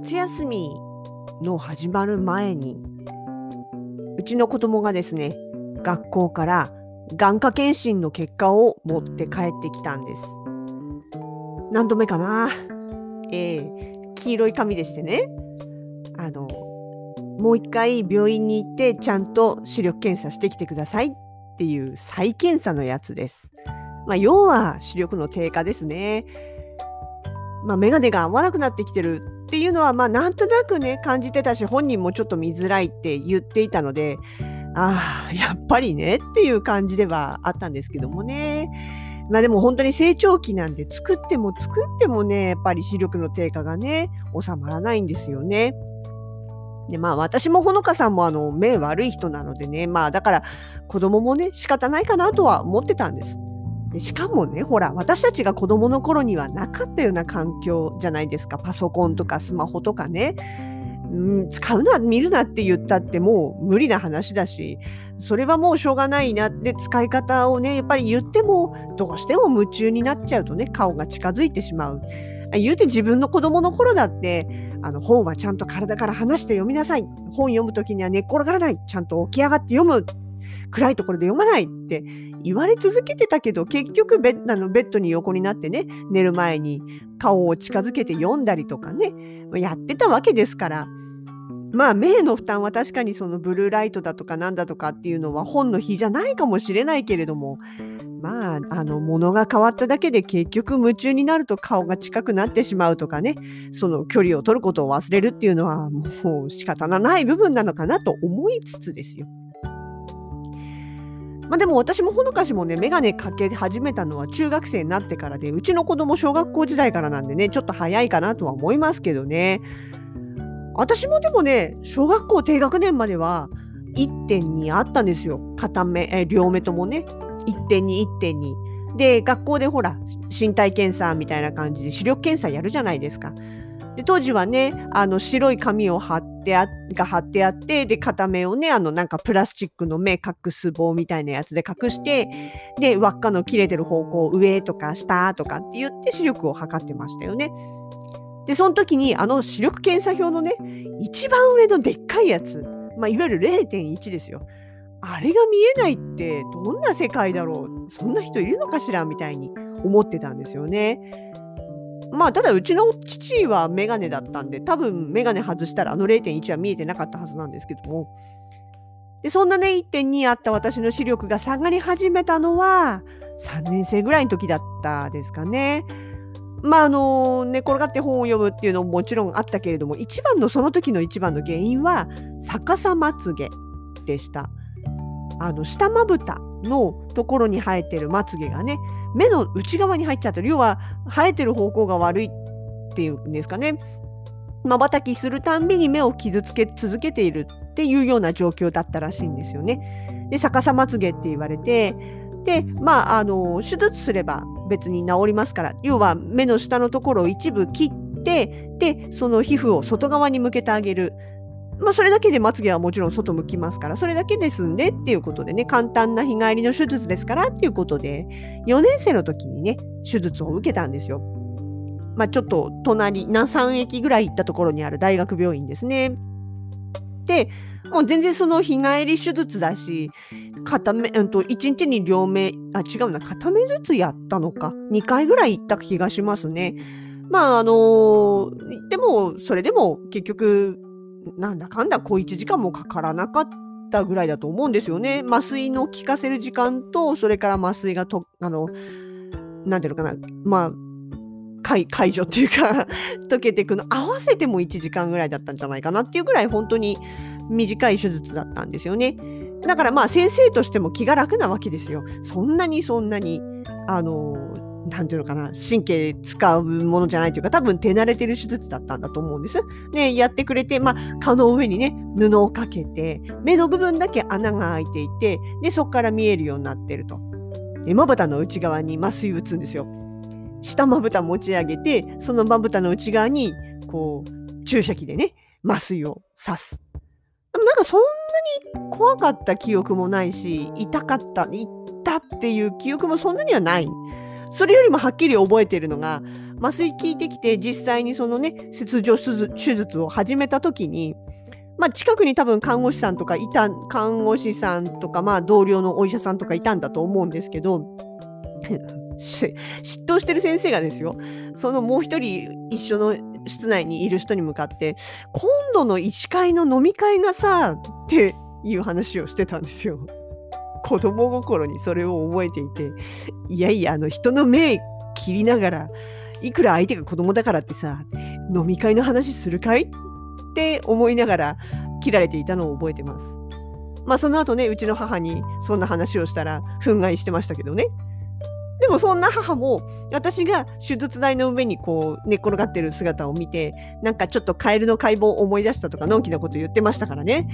夏休みの始まる前にうちの子供がですね学校から眼科検診の結果を持って帰ってきたんです。何度目かな。ええ黄色い紙でしてね。あのもう一回病院に行ってちゃんと視力検査してきてくださいっていう再検査のやつです。まあ要は視力の低下ですね。まあ眼鏡が合わなくなってきてるっていうのはまあなんとなくね感じてたし本人もちょっと見づらいって言っていたのでああやっぱりねっていう感じではあったんですけどもねまあでも本当に成長期なんで作っても作ってもねやっぱり視力の低下がね収まらないんですよね。でまあ私もほのかさんもあの目悪い人なのでねまあだから子供もね仕方ないかなとは思ってたんです。でしかもねほら私たちが子供の頃にはなかったような環境じゃないですか。パソコンとかスマホとかね、うん、使うな見るなって言ったってもう無理な話だし。それはもうしょうがないなって使い方をねやっぱり言ってもどうしても夢中になっちゃうとね顔が近づいてしまう。言うて自分の子供の頃だってあの本はちゃんと体から離して読みなさい。本読む時には寝っ転がらない。ちゃんと起き上がって読む。暗いところで読まないって言われ続けてたけど結局ベッあのベッドに横になってね寝る前に顔を近づけて読んだりとかねやってたわけですからまあ目の負担は確かにそのブルーライトだとかなんだとかっていうのは本の日じゃないかもしれないけれどもまああの物が変わっただけで結局夢中になると顔が近くなってしまうとかねその距離を取ることを忘れるっていうのはもう仕方のない部分なのかなと思いつつですよ。まあでも私もほのかしもね、メガネかけ始めたのは中学生になってからで、うちの子供小学校時代からなんでね、ちょっと早いかなとは思いますけどね。私もでもね、小学校低学年までは1.2あったんですよ。片目、え両目ともね。1.2、1.2。で、学校でほら、身体検査みたいな感じで視力検査やるじゃないですか。で当時はねあの白い紙を貼ってあが貼ってあってで片目をねあのなんかプラスチックの目隠す棒みたいなやつで隠してで輪っかの切れてる方向上とか下とかって言って視力を測ってましたよね。でその時にあの視力検査表のね一番上のでっかいやつ、まあ、いわゆる0.1ですよ。あれが見えないってどんな世界だろうそんな人いるのかしらみたいに思ってたんですよね。まあただうちの父はメガネだったんで多分メガネ外したらあの0.1は見えてなかったはずなんですけどもでそんなね1.2あった私の視力が下がり始めたのは3年生ぐらいの時だったですかね。まああの寝転がって本を読むっていうのももちろんあったけれども一番のその時の一番の原因は逆さまつげでした。あの下まぶたのところに生えてるまつげがね目の内側に入っちゃってる。要は生えてる方向が悪いっていうんですかね。まばたきするたんびに目を傷つけ続けているっていうような状況だったらしいんですよね。で逆さまつげって言われてでまああの手術すれば別に治りますから。要は目の下のところを一部切ってでその皮膚を外側に向けてあげる。まあ、それだけでまつげはもちろん外向きますから、それだけで済んでっていうことでね、簡単な日帰りの手術ですからっていうことで、4年生の時にね、手術を受けたんですよ。まあ、ちょっと隣、3駅ぐらい行ったところにある大学病院ですね。で、もう全然その日帰り手術だし、片目、うんと、1日に両目、あ、違うな、片目ずつやったのか。2回ぐらい行った気がしますね。まあ、あのー、でも、それでも結局、なんだかんだ小1時間もかからなかったぐらいだと思うんですよね。麻酔の効かせる時間と、それから麻酔がと、あの、なんていうのかな、まあ、解解除っていうか 溶けていくの合わせても1時間ぐらいだったんじゃないかなっていうぐらい本当に短い手術だったんですよね。だからまあ先生としても気が楽なわけですよ。そんなにそんなにあのなんていうのかな、神経使うものじゃないというか、多分手慣れてる手術だったんだと思うんです。ね、やってくれて、まあ、顔の上にね、布をかけて、目の部分だけ穴が開いていて、で、そこから見えるようになってると。で、まぶたの内側に麻酔打つんですよ。下まぶた持ち上げて、そのまぶたの内側に、こう、注射器でね、麻酔を刺す。なんかそんなに怖かった記憶もないし、痛かった、痛っていう記憶もそんなにはない。それよりもはっきり覚えているのが、麻酔効いてきて実際にそのね、切除手術を始めた時に、まあ、近くに多分看護師さんとかいた、看護師さんとか、まあ、同僚のお医者さんとかいたんだと思うんですけど、嫉妬してる先生がですよ、そのもう一人一緒の室内にいる人に向かって、今度の医師会の飲み会がさ、っていう話をしてたんですよ。子供心にそれを覚えていて、いやいや、あの人の目切りながら、いくら相手が子供だからってさ、飲み会の話するかいって思いながら切られていたのを覚えてます。まあその後ね、うちの母にそんな話をしたら、憤慨してましたけどね。でもそんな母も私が手術台の上にこう寝っ転がってる姿を見てなんかちょっとカエルの解剖を思い出したとかのんきなこと言ってましたからね。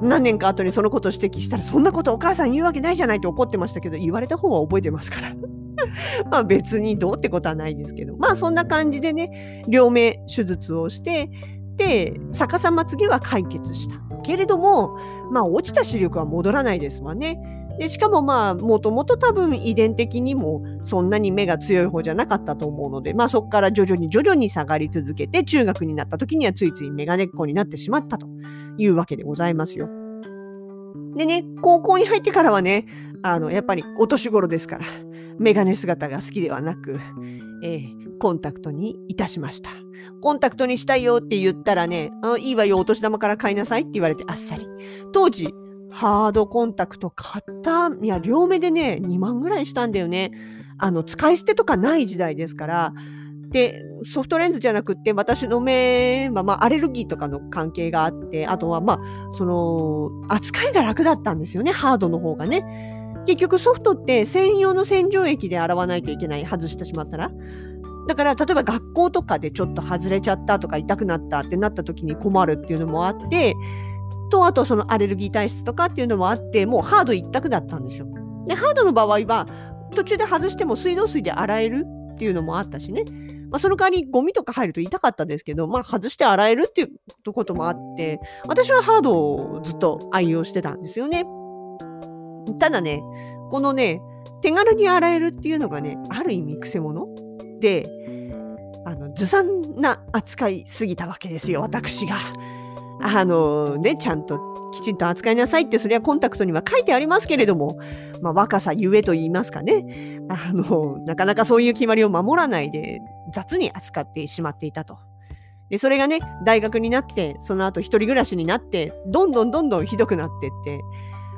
何年か後にそのことを指摘したらそんなことお母さん言うわけないじゃないと怒ってましたけど言われた方は覚えてますから。まあ別にどうってことはないですけど。まあそんな感じでね両目手術をしてで逆さまつげは解決した。けれどもまあ落ちた視力は戻らないですわね。でしかもまあもともと多分遺伝的にもそんなに目が強い方じゃなかったと思うのでまあそこから徐々に徐々に下がり続けて中学になった時にはついついメガネっ子になってしまったというわけでございますよ。でね高校に入ってからはねあのやっぱりお年頃ですからメガネ姿が好きではなく、えー、コンタクトにいたしました。コンタクトにしたいよって言ったらね、あいいわよ、お年玉から買いなさいって言われてあっさり。当時、ハードコンタクト買った、いや、両目でね、2万ぐらいしたんだよね。あの、使い捨てとかない時代ですから、で、ソフトレンズじゃなくて、私の目は、まあ、アレルギーとかの関係があって、あとは、まあ、その、扱いが楽だったんですよね、ハードの方がね。結局ソフトって専用の洗浄液で洗わないといけない、外してしまったら。だから、例えば学校とかでちょっと外れちゃったとか痛くなったってなった時に困るっていうのもあって、と、あとそのアレルギー体質とかっていうのもあって、もうハード一択だったんですよ。で、ハードの場合は、途中で外しても水道水で洗えるっていうのもあったしね。まあ、その代わりゴミとか入ると痛かったですけど、まあ、外して洗えるっていうこともあって、私はハードをずっと愛用してたんですよね。ただね、このね、手軽に洗えるっていうのがね、ある意味くせ者で、あの、ずさんな扱いすぎたわけですよ、私が。あのね、ちゃんときちんと扱いなさいって、それはコンタクトには書いてありますけれども、まあ、若さゆえと言いますかね、あの、なかなかそういう決まりを守らないで、雑に扱ってしまっていたと。で、それがね、大学になって、その後一人暮らしになって、どんどんどんどんひどくなってって、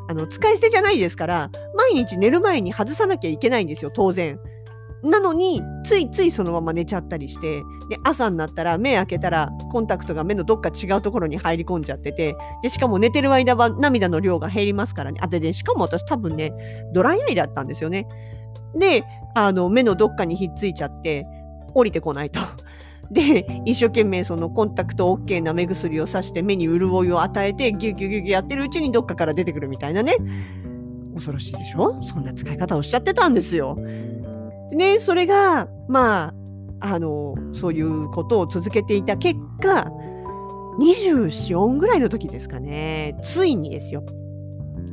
あの、使い捨てじゃないですから、毎日寝る前に外さなきゃいけないんですよ、当然。なのに、ついついそのまま寝ちゃったりして、で、朝になったら目開けたらコンタクトが目のどっか違うところに入り込んじゃってて、で、しかも寝てる間は涙の量が減りますからね。あ、でね、しかも私多分ね、ドライアイだったんですよね。で、あの、目のどっかにひっついちゃって、降りてこないと。で、一生懸命そのコンタクト OK な目薬をさして目に潤いを与えてギュギュギュギュやってるうちにどっかから出てくるみたいなね。恐ろしいでしょ？そんな使い方をしちゃってたんですよ。ね、それが、まあ、あの、そういうことを続けていた結果、24、4ぐらいの時ですかね、ついにですよ。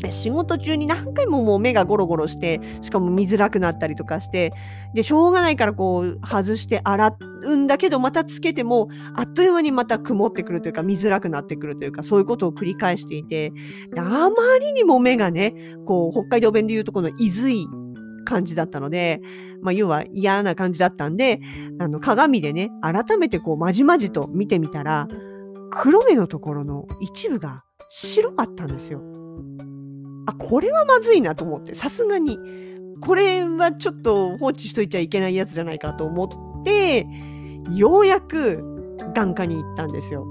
仕事中に何回ももう目がゴロゴロして、しかも見づらくなったりとかして、で、しょうがないからこう外して洗うんだけど、またつけても、あっという間にまた曇ってくるというか、見づらくなってくるというか、そういうことを繰り返していて、あまりにも目がね、こう、北海道弁で言うとこのいずい感じだったので、まあ、要は嫌な感じだったんで、あの、鏡でね、改めてこう、まじまじと見てみたら、黒目のところの一部が白かったんですよ。あ、これはまずいなと思って、さすがに、これはちょっと放置しといちゃいけないやつじゃないかと思って、ようやく眼科に行ったんですよ。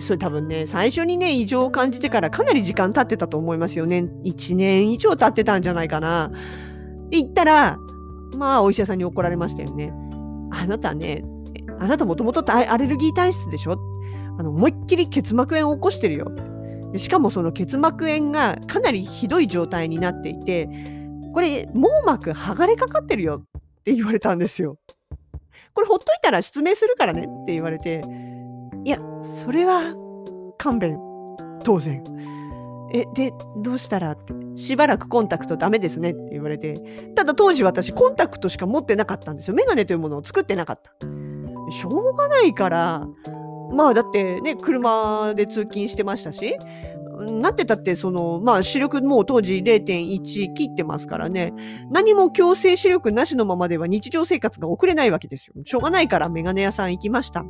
それ多分ね、最初にね、異常を感じてからかなり時間経ってたと思いますよね。1年以上経ってたんじゃないかな。行ったら、まあ、お医者さんに怒られましたよね。あなたね、あなたもともとアレルギー体質でしょ？あの思いっきり結膜炎を起こしてるよ。でしかもその結膜炎がかなりひどい状態になっていて、これ網膜剥がれかかってるよって言われたんですよ。これほっといたら失明するからねって言われて、いや、それは勘弁、当然。え、で、どうしたらって。しばらくコンタクトダメですねって言われて。ただ当時私コンタクトしか持ってなかったんですよ。メガネというものを作ってなかった。しょうがないから、まあだってね、車で通勤してましたし、なってたって、その、まあ視力もう当時0.1切ってますからね、何も強制視力なしのままでは日常生活が送れないわけですよ。しょうがないからメガネ屋さん行きました。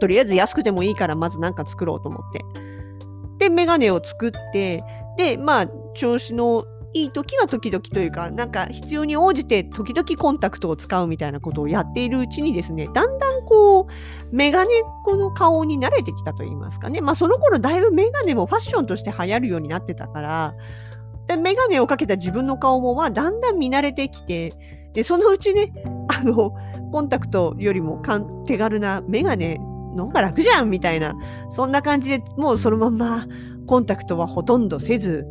とりあえず安くてもいいからまず何か作ろうと思って。で、メガネを作って、で、まあ、調子のいい時は時々というか、なんか必要に応じて時々コンタクトを使うみたいなことをやっているうちにですね、だんだんこう、メガネっ子の顔に慣れてきたと言いますかね。まあその頃だいぶメガネもファッションとして流行るようになってたから、でメガネをかけた自分の顔もまあだんだん見慣れてきて、で、そのうちね、あの、コンタクトよりも手軽なメガネの方が楽じゃんみたいな、そんな感じでもうそのまんまコンタクトはほとんどせず、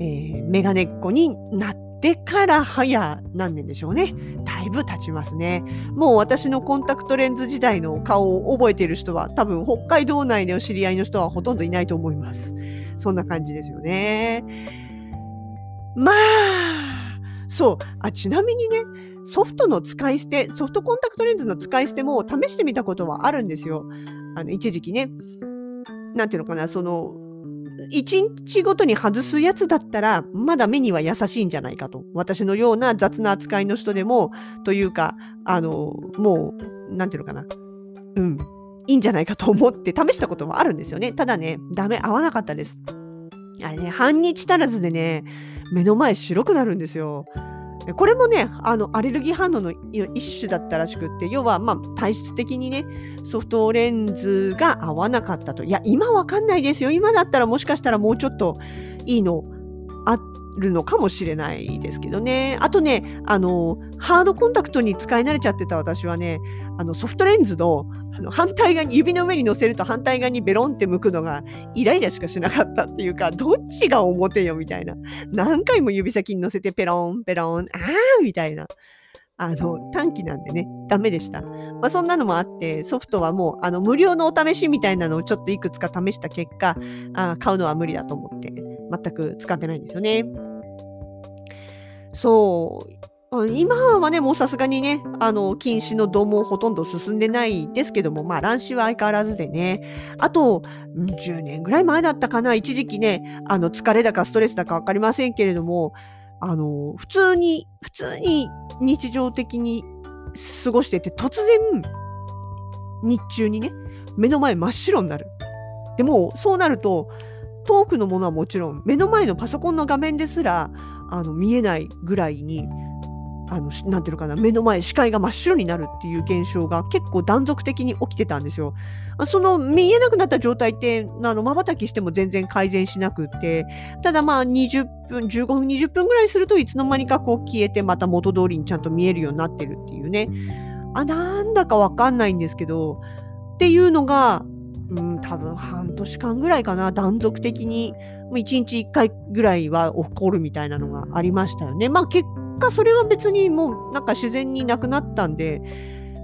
えー、メガネっ子になってから早何年でしょうね。だいぶ経ちますね。もう私のコンタクトレンズ時代の顔を覚えている人は多分北海道内の知り合いの人はほとんどいないと思います。そんな感じですよね。まあ、そう。あ、ちなみにね、ソフトの使い捨て、ソフトコンタクトレンズの使い捨ても試してみたことはあるんですよ。あの、一時期ね。なんていうのかな、その、1日ごとに外すやつだったら、まだ目には優しいんじゃないかと。私のような雑な扱いの人でも、というか、あの、もう、なんていうのかな。うん。いいんじゃないかと思って試したこともあるんですよね。ただね、ダメ、合わなかったです。あれね、半日足らずでね、目の前白くなるんですよ。これもね、あの、アレルギー反応の一種だったらしくって、要は、まあ、体質的にね、ソフトレンズが合わなかったと。いや、今わかんないですよ。今だったらもしかしたらもうちょっといいのあるのかもしれないですけどね。あとね、あの、ハードコンタクトに使い慣れちゃってた私はね、あの、ソフトレンズのあの反対側に、指の上に乗せると反対側にベロンって向くのがイライラしかしなかったっていうか、どっちが表よみたいな。何回も指先に乗せてペロン、ペロン、あーみたいな。あの、短期なんでね、ダメでした。まあ、そんなのもあって、ソフトはもう、あの、無料のお試しみたいなのをちょっといくつか試した結果、あ買うのは無理だと思って、全く使ってないんですよね。そう。今はね、もうさすがにね、あの、禁止の度もほとんど進んでないですけども、まあ、乱視は相変わらずでね。あと、10年ぐらい前だったかな、一時期ね、あの、疲れだかストレスだかわかりませんけれども、あの、普通に、普通に日常的に過ごしてて、突然、日中にね、目の前真っ白になる。でも、そうなると、遠くのものはもちろん、目の前のパソコンの画面ですら、あの、見えないぐらいに、あの、なていうのかな、目の前、視界が真っ白になるっていう現象が結構断続的に起きてたんですよ。その見えなくなった状態って、あの、瞬きしても全然改善しなくって、ただまあ20分、15分、20分ぐらいするといつの間にかこう消えてまた元通りにちゃんと見えるようになってるっていうね。あ、なんだかわかんないんですけど、っていうのが、うん、多分半年間ぐらいかな、断続的に、1日1回ぐらいは起こるみたいなのがありましたよね。まあ結果それは別にもうなんか自然になくなったんで、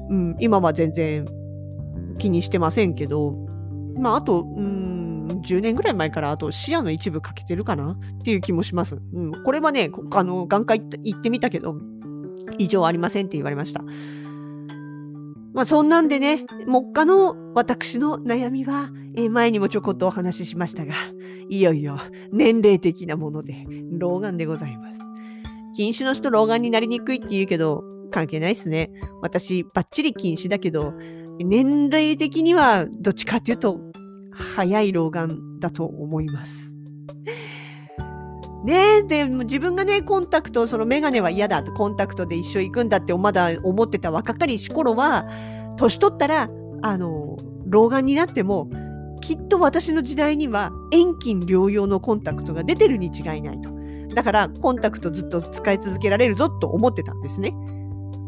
うん、今は全然気にしてませんけど、まああと、うん、10年ぐらい前からあと視野の一部欠けてるかな？っていう気もします。うん、これはね、あの眼科行ってみたけど、異常ありませんって言われました。まあそんなんでね、目下の私の悩みは、えー、前にもちょこっとお話ししましたが、いよいよ年齢的なもので、老眼でございます。禁止の人老眼になりにくいって言うけど、関係ないっすね。私、バッチリ禁止だけど、年齢的にはどっちかっていうと、早い老眼だと思います。ねえ、で、自分がね、コンタクト、そのメガネは嫌だと、コンタクトで一緒行くんだってまだ思ってた若かりし頃は、年取ったら、あの、老眼になっても、きっと私の時代には遠近療養のコンタクトが出てるに違いないと。だからコンタクトずっと使い続けられるぞと思ってたんですね。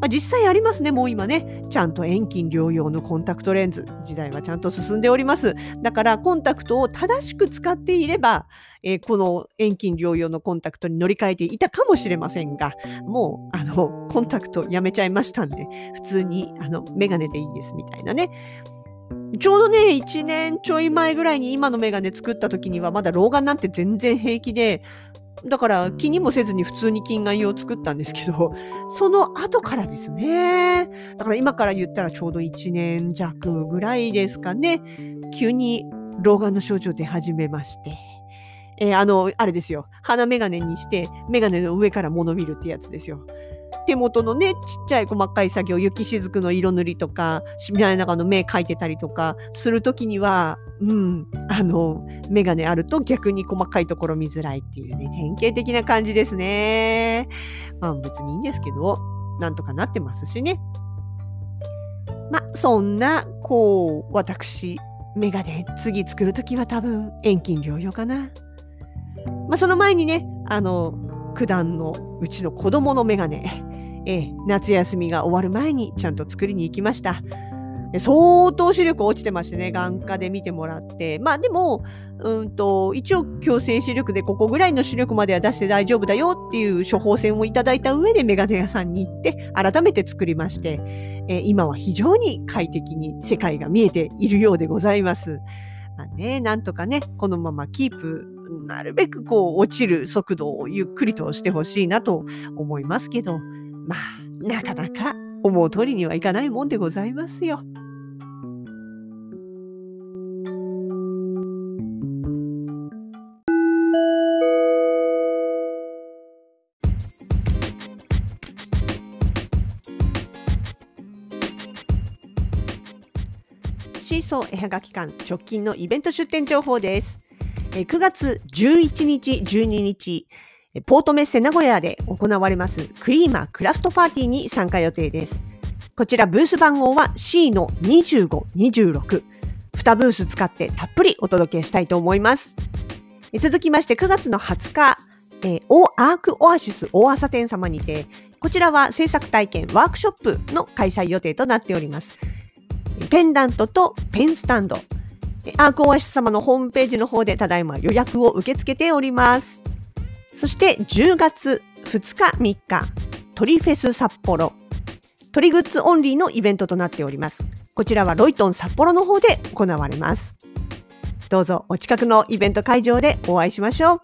まあ、実際ありますね、もう今ね。ちゃんと遠近療養のコンタクトレンズ。時代はちゃんと進んでおります。だからコンタクトを正しく使っていれば、えー、この遠近療養のコンタクトに乗り換えていたかもしれませんが、もう、あの、コンタクトやめちゃいましたんで、普通に、あの、メガネでいいですみたいなね。ちょうどね、1年ちょい前ぐらいに今のメガネ作った時にはまだ老眼なんて全然平気で、だから気にもせずに普通に近眼用を作ったんですけど、その後からですね。だから今から言ったらちょうど1年弱ぐらいですかね。急に老眼の症状出始めまして。えー、あの、あれですよ。鼻メガネにして、メガネの上から物見るってやつですよ。手元のね、ちっちゃい細かい作業、雪しずくの色塗りとか、しみらい中の目描いてたりとかするときには、うん、あの、メガネあると逆に細かいところ見づらいっていうね、典型的な感じですね。まあ別にいいんですけど、なんとかなってますしね。まあそんな、こう、私、メガネ次作るときは多分遠近療養かな。まあその前にね、あの、九段のうちの子供のメガネ、えー、夏休みが終わる前にちゃんと作りに行きました。相当視力落ちてましてね、眼科で見てもらって。まあでも、うんと、一応強制視力でここぐらいの視力までは出して大丈夫だよっていう処方箋をいただいた上でメガネ屋さんに行って改めて作りまして、えー、今は非常に快適に世界が見えているようでございます。まあね、なんとかね、このままキープなるべくこう落ちる速度をゆっくりとしてほしいなと思いますけど、まあ、なかなか思う通りにはいかないもんでございますよ。シーソー絵はがき館直近のイベント出店情報です。9月11日、12日、ポートメッセ名古屋で行われますクリーマークラフトパーティーに参加予定です。こちらブース番号は C の25、26。2ブース使ってたっぷりお届けしたいと思います。続きまして9月の20日、えー、オアークオアシス大朝店様にて、こちらは制作体験ワークショップの開催予定となっております。ペンダントとペンスタンド、アークオアシス様のホームページの方でただいま予約を受け付けております。そして10月2日3日、鳥フェス札幌。鳥グッズオンリーのイベントとなっております。こちらはロイトン札幌の方で行われます。どうぞお近くのイベント会場でお会いしましょう。